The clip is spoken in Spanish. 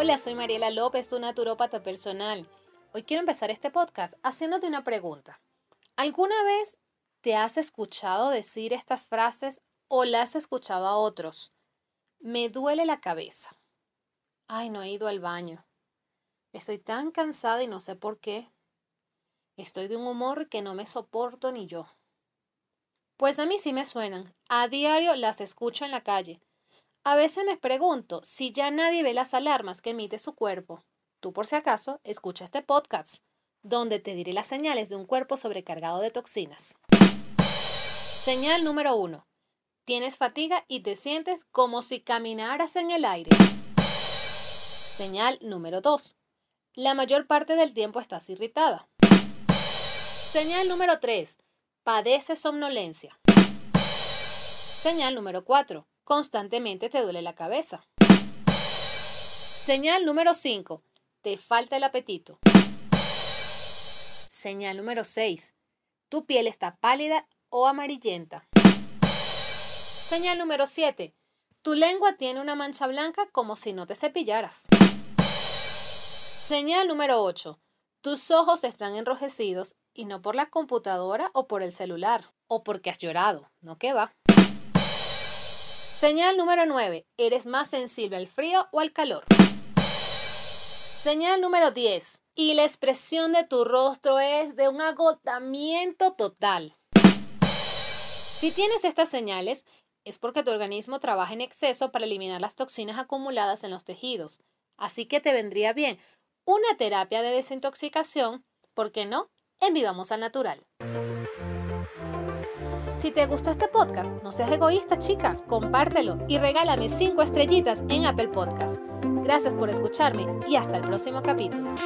Hola, soy Mariela López, tu naturópata personal. Hoy quiero empezar este podcast haciéndote una pregunta. ¿Alguna vez te has escuchado decir estas frases o las has escuchado a otros? Me duele la cabeza. Ay, no he ido al baño. Estoy tan cansada y no sé por qué. Estoy de un humor que no me soporto ni yo. Pues a mí sí me suenan. A diario las escucho en la calle. A veces me pregunto si ya nadie ve las alarmas que emite su cuerpo. Tú por si acaso escucha este podcast, donde te diré las señales de un cuerpo sobrecargado de toxinas. Señal número 1. Tienes fatiga y te sientes como si caminaras en el aire. Señal número 2. La mayor parte del tiempo estás irritada. Señal número 3. Padeces somnolencia. Señal número 4. Constantemente te duele la cabeza. Señal número 5. Te falta el apetito. Señal número 6. Tu piel está pálida o amarillenta. Señal número 7. Tu lengua tiene una mancha blanca como si no te cepillaras. Señal número 8. Tus ojos están enrojecidos y no por la computadora o por el celular o porque has llorado, no que va. Señal número 9. Eres más sensible al frío o al calor. Señal número 10. Y la expresión de tu rostro es de un agotamiento total. Si tienes estas señales, es porque tu organismo trabaja en exceso para eliminar las toxinas acumuladas en los tejidos. Así que te vendría bien una terapia de desintoxicación, ¿por qué no? En Vivamos al Natural. Si te gustó este podcast, no seas egoísta, chica, compártelo y regálame 5 estrellitas en Apple Podcast. Gracias por escucharme y hasta el próximo capítulo.